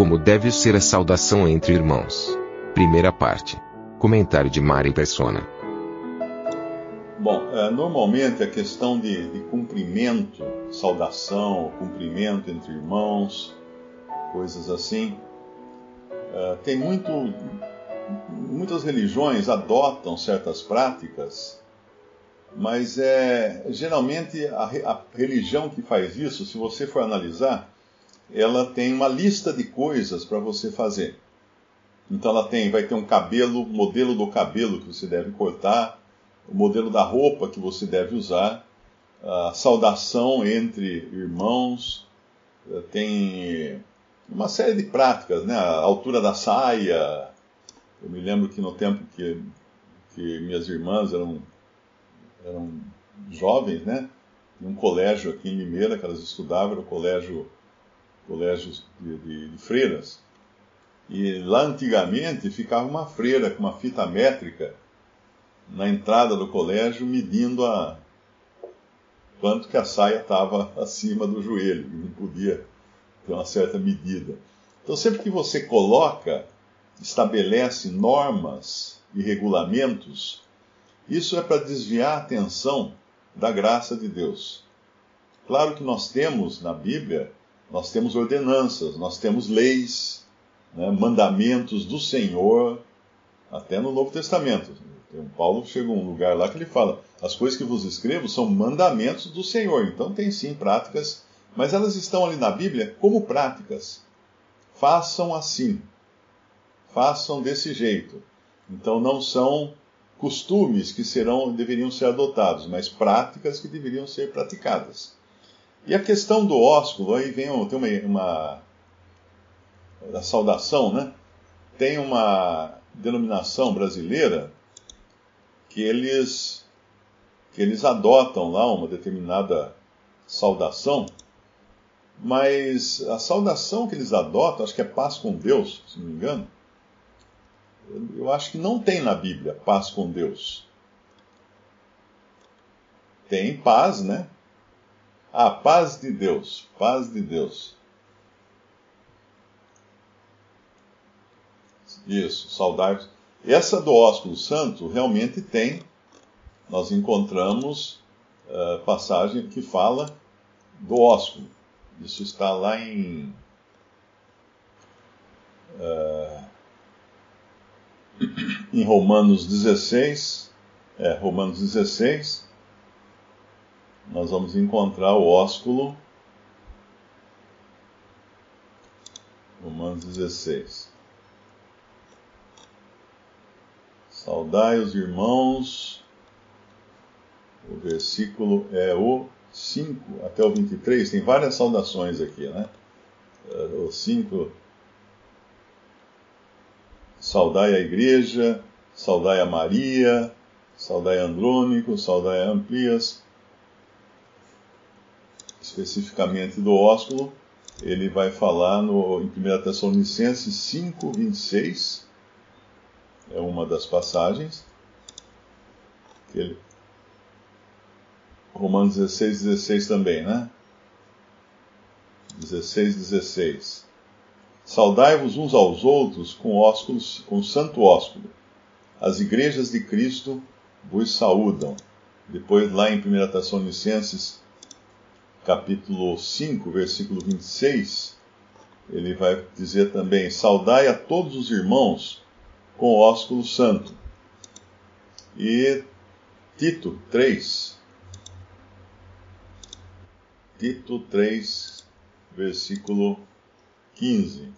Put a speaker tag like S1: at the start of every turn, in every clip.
S1: Como deve ser a saudação entre irmãos? Primeira parte. Comentário de Mari Persona.
S2: Bom, é, normalmente a questão de, de cumprimento, saudação, cumprimento entre irmãos, coisas assim, é, tem muito. Muitas religiões adotam certas práticas, mas é geralmente a, a religião que faz isso, se você for analisar, ela tem uma lista de coisas para você fazer. Então ela tem, vai ter um cabelo, modelo do cabelo que você deve cortar, o modelo da roupa que você deve usar, a saudação entre irmãos, eh, tem uma série de práticas, né? A altura da saia. Eu me lembro que no tempo que, que minhas irmãs eram, eram jovens, né? Em um colégio aqui em Limeira que elas estudavam, era o colégio, colégio de, de, de freiras. E lá antigamente ficava uma freira com uma fita métrica na entrada do colégio medindo a quanto que a saia estava acima do joelho, não podia ter uma certa medida. Então sempre que você coloca, estabelece normas e regulamentos, isso é para desviar a atenção da graça de Deus. Claro que nós temos na Bíblia, nós temos ordenanças, nós temos leis, né, mandamentos do Senhor, até no Novo Testamento. Tem um Paulo chega a um lugar lá que ele fala: as coisas que vos escrevo são mandamentos do Senhor. Então tem sim práticas, mas elas estão ali na Bíblia como práticas. Façam assim. Façam desse jeito. Então não são costumes que serão deveriam ser adotados, mas práticas que deveriam ser praticadas. E a questão do ósculo, aí vem tem uma, uma da saudação, né? Tem uma denominação brasileira que eles que eles adotam lá uma determinada saudação, mas a saudação que eles adotam, acho que é paz com Deus, se não me engano, eu acho que não tem na Bíblia paz com Deus. Tem paz, né? Ah, paz de Deus, paz de Deus. Isso, saudar. Essa do ósculo santo realmente tem, nós encontramos uh, passagem que fala do ósculo. Isso está lá em. Uh, em Romanos 16, é, Romanos 16, nós vamos encontrar o ósculo. Romanos 16. Saudai os irmãos. O versículo é o 5 até o 23. Tem várias saudações aqui, né? É, o 5. Saudai a igreja, saudai a Maria, saudai Andrônico, saudai a Amplias. Especificamente do ósculo, ele vai falar no, em 1 Tessalonicenses 5, 26 é uma das passagens. Ele, Romanos 16, 16 também, né? 16, 16. Saudai-vos uns aos outros com ósculos, com santo ósculo. As igrejas de Cristo vos saúdam. Depois, lá em 1 Tessalonicenses, capítulo 5, versículo 26, ele vai dizer também: Saudai a todos os irmãos com ósculo santo. E Tito 3, Tito 3, versículo 15.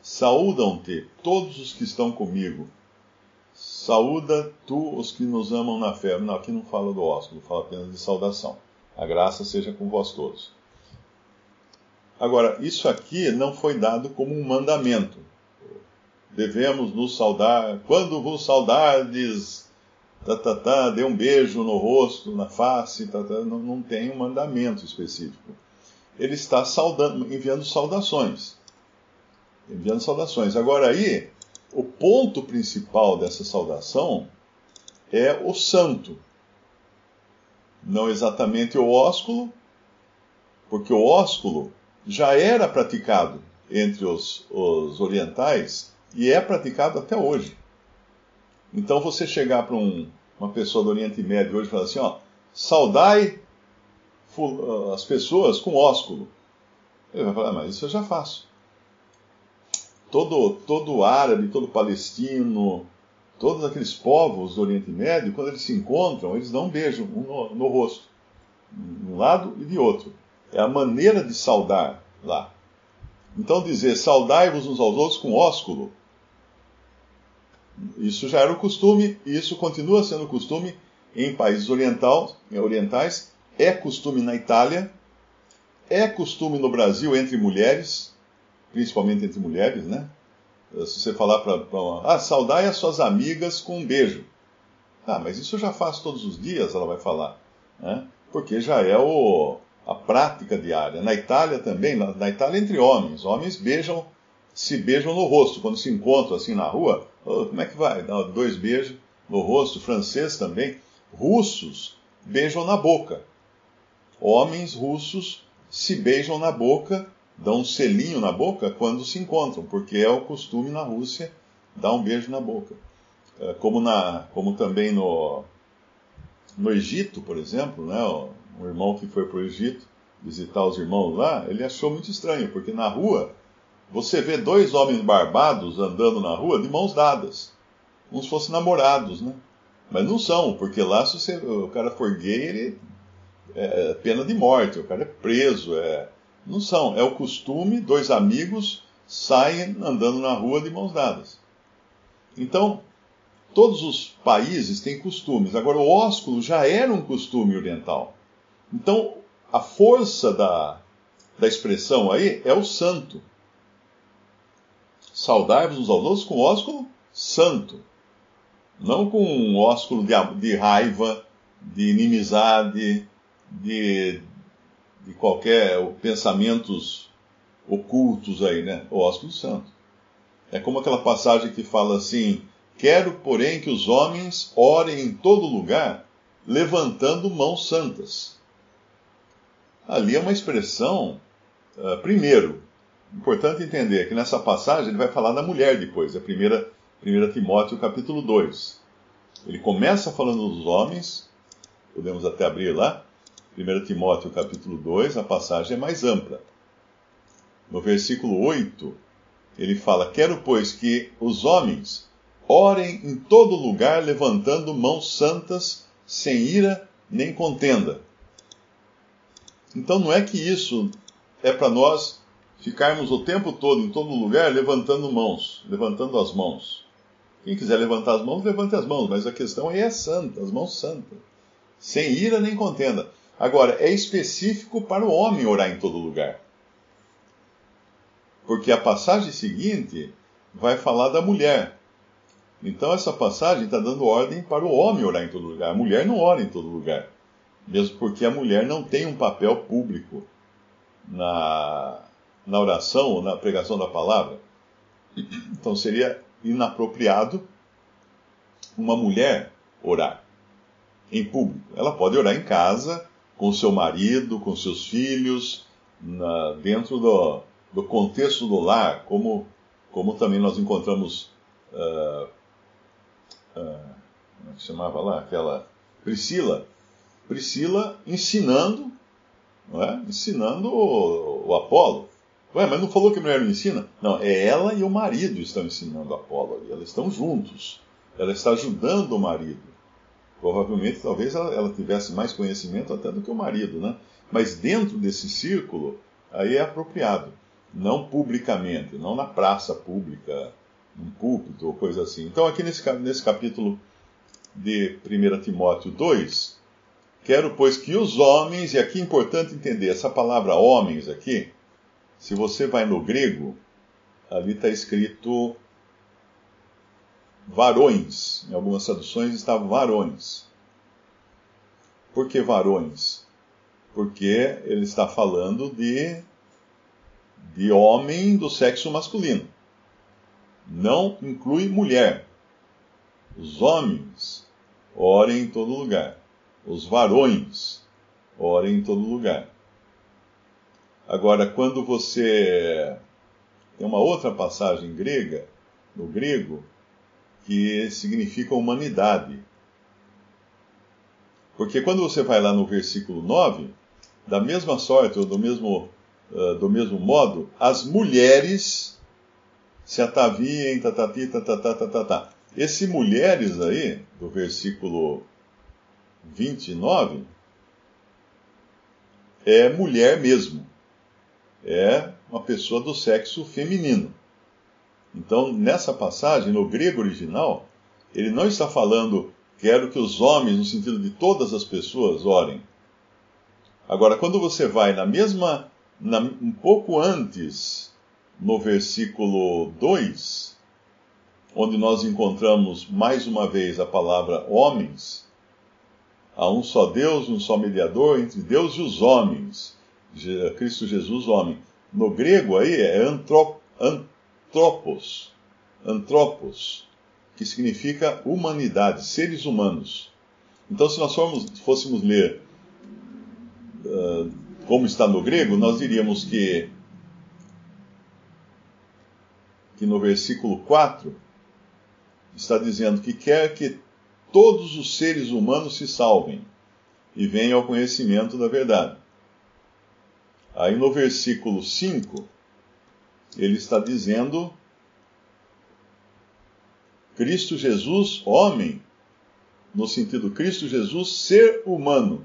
S2: Saúdam-te todos os que estão comigo. Saúda tu os que nos amam na fé. Não, aqui não fala do ósculo, fala apenas de saudação. A graça seja com vós todos. Agora, isso aqui não foi dado como um mandamento. Devemos nos saudar. Quando vos saudardes, tá, tá, tá, dê um beijo no rosto, na face, tá, tá, não, não tem um mandamento específico. Ele está saudando, enviando saudações. Enviando saudações. Agora aí, o ponto principal dessa saudação é o santo. Não exatamente o ósculo, porque o ósculo já era praticado entre os, os orientais e é praticado até hoje. Então você chegar para um, uma pessoa do Oriente Médio hoje e falar assim, ó, saudai as pessoas com ósculo. Ele vai falar, ah, mas isso eu já faço. Todo, todo árabe, todo palestino, todos aqueles povos do Oriente Médio, quando eles se encontram, eles dão um beijo um no, no rosto, de um lado e de outro. É a maneira de saudar lá. Então dizer saudai-vos uns aos outros com ósculo. Isso já era o costume, e isso continua sendo costume em países oriental, orientais, é costume na Itália, é costume no Brasil entre mulheres, principalmente entre mulheres, né? Se você falar para ah, saudai as suas amigas com um beijo. Ah, mas isso eu já faço todos os dias, ela vai falar. Né? Porque já é o, a prática diária. Na Itália também, na, na, Itália entre homens, homens beijam, se beijam no rosto quando se encontram assim na rua. Oh, como é que vai? Dá dois beijos no rosto. Francês também. Russos beijam na boca. Homens russos se beijam na boca, dão um selinho na boca quando se encontram, porque é o costume na Rússia dar um beijo na boca. É, como, na, como também no, no Egito, por exemplo, né, um irmão que foi para o Egito visitar os irmãos lá, ele achou muito estranho, porque na rua você vê dois homens barbados andando na rua de mãos dadas, como se fossem namorados, né? Mas não são, porque lá se você, o cara for gay, ele é pena de morte, o cara é preso, é... não são, é o costume, dois amigos saem andando na rua de mãos dadas. Então, todos os países têm costumes. Agora, o ósculo já era um costume oriental. Então, a força da, da expressão aí é o santo. Saudai-vos uns aos outros com ósculo santo. Não com um ósculo de, de raiva, de inimizade, de, de qualquer pensamentos ocultos aí, né? O ósculo santo. É como aquela passagem que fala assim: Quero, porém, que os homens orem em todo lugar, levantando mãos santas ali é uma expressão, uh, primeiro, importante entender que nessa passagem ele vai falar da mulher depois, é 1 Timóteo capítulo 2. Ele começa falando dos homens, podemos até abrir lá, 1 Timóteo capítulo 2, a passagem é mais ampla. No versículo 8, ele fala: Quero, pois, que os homens orem em todo lugar, levantando mãos santas, sem ira nem contenda então não é que isso é para nós ficarmos o tempo todo, em todo lugar, levantando mãos, levantando as mãos. Quem quiser levantar as mãos, levante as mãos, mas a questão aí é santa, as mãos santas. Sem ira nem contenda. Agora, é específico para o homem orar em todo lugar. Porque a passagem seguinte vai falar da mulher. Então, essa passagem está dando ordem para o homem orar em todo lugar. A mulher não ora em todo lugar mesmo porque a mulher não tem um papel público na, na oração ou na pregação da palavra. Então seria inapropriado uma mulher orar em público. Ela pode orar em casa, com seu marido, com seus filhos, na, dentro do, do contexto do lar, como, como também nós encontramos. Uh, uh, como é que chamava lá? Aquela Priscila Priscila ensinando, não é? ensinando o, o Apolo. Ué, mas não falou que a mulher não ensina? Não, é ela e o marido estão ensinando Apolo ali. Elas estão juntos. Ela está ajudando o marido. Provavelmente, talvez ela, ela tivesse mais conhecimento até do que o marido, né? Mas dentro desse círculo, aí é apropriado. Não publicamente, não na praça pública, num púlpito ou coisa assim. Então, aqui nesse, nesse capítulo de 1 Timóteo 2, Quero, pois, que os homens, e aqui é importante entender, essa palavra homens aqui Se você vai no grego, ali está escrito varões. Em algumas traduções está varões. Por que varões? Porque ele está falando de, de homem do sexo masculino. Não inclui mulher. Os homens orem em todo lugar. Os varões orem em todo lugar. Agora, quando você tem uma outra passagem grega, no grego, que significa humanidade. Porque quando você vai lá no versículo 9, da mesma sorte ou do mesmo, uh, do mesmo modo, as mulheres se ataviem, tatati, tatatá, tatatá. Esse mulheres aí, do versículo 29, é mulher mesmo. É uma pessoa do sexo feminino. Então, nessa passagem, no grego original, ele não está falando quero que os homens, no sentido de todas as pessoas, orem. Agora, quando você vai na mesma, na, um pouco antes, no versículo 2, onde nós encontramos mais uma vez a palavra homens, há um só Deus, um só mediador entre Deus e os homens, Cristo Jesus, homem. No grego aí é antrop, antropos, antropos, que significa humanidade, seres humanos. Então, se nós formos, fôssemos ler uh, como está no grego, nós diríamos que, que no versículo 4 está dizendo que quer que todos os seres humanos se salvem e venham ao conhecimento da verdade. Aí no versículo 5 ele está dizendo Cristo Jesus, homem, no sentido Cristo Jesus, ser humano.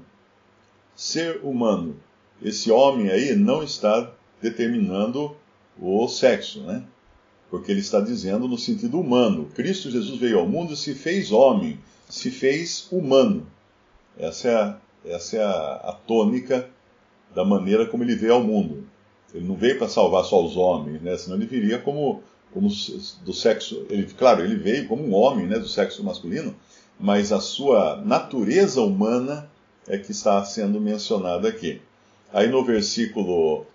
S2: Ser humano. Esse homem aí não está determinando o sexo, né? Porque ele está dizendo no sentido humano. Cristo Jesus veio ao mundo e se fez homem, se fez humano. Essa é a, essa é a, a tônica da maneira como ele veio ao mundo. Ele não veio para salvar só os homens, né? Senão ele viria como, como do sexo. Ele, claro, ele veio como um homem, né? Do sexo masculino, mas a sua natureza humana é que está sendo mencionada aqui. Aí no versículo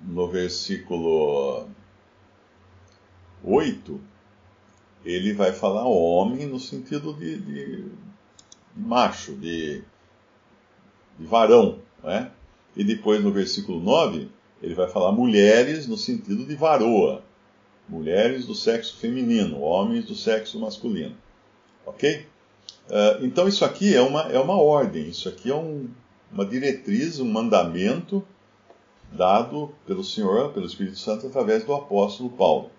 S2: no versículo 8, ele vai falar homem no sentido de, de, de macho, de, de varão, não é? E depois no versículo 9, ele vai falar mulheres no sentido de varoa. Mulheres do sexo feminino, homens do sexo masculino. Ok? Uh, então isso aqui é uma, é uma ordem, isso aqui é um, uma diretriz, um mandamento dado pelo Senhor, pelo Espírito Santo, através do apóstolo Paulo.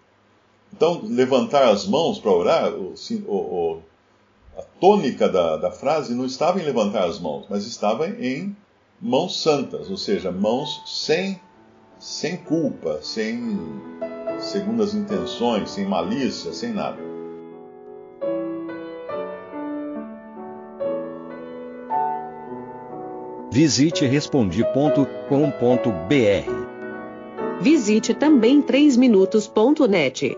S2: Então, levantar as mãos para orar, o, o, a tônica da, da frase não estava em levantar as mãos, mas estava em mãos santas, ou seja, mãos sem, sem culpa, sem segundas intenções, sem malícia, sem nada.
S3: Visite respondi.com.br.
S4: Visite também 3minutos.net.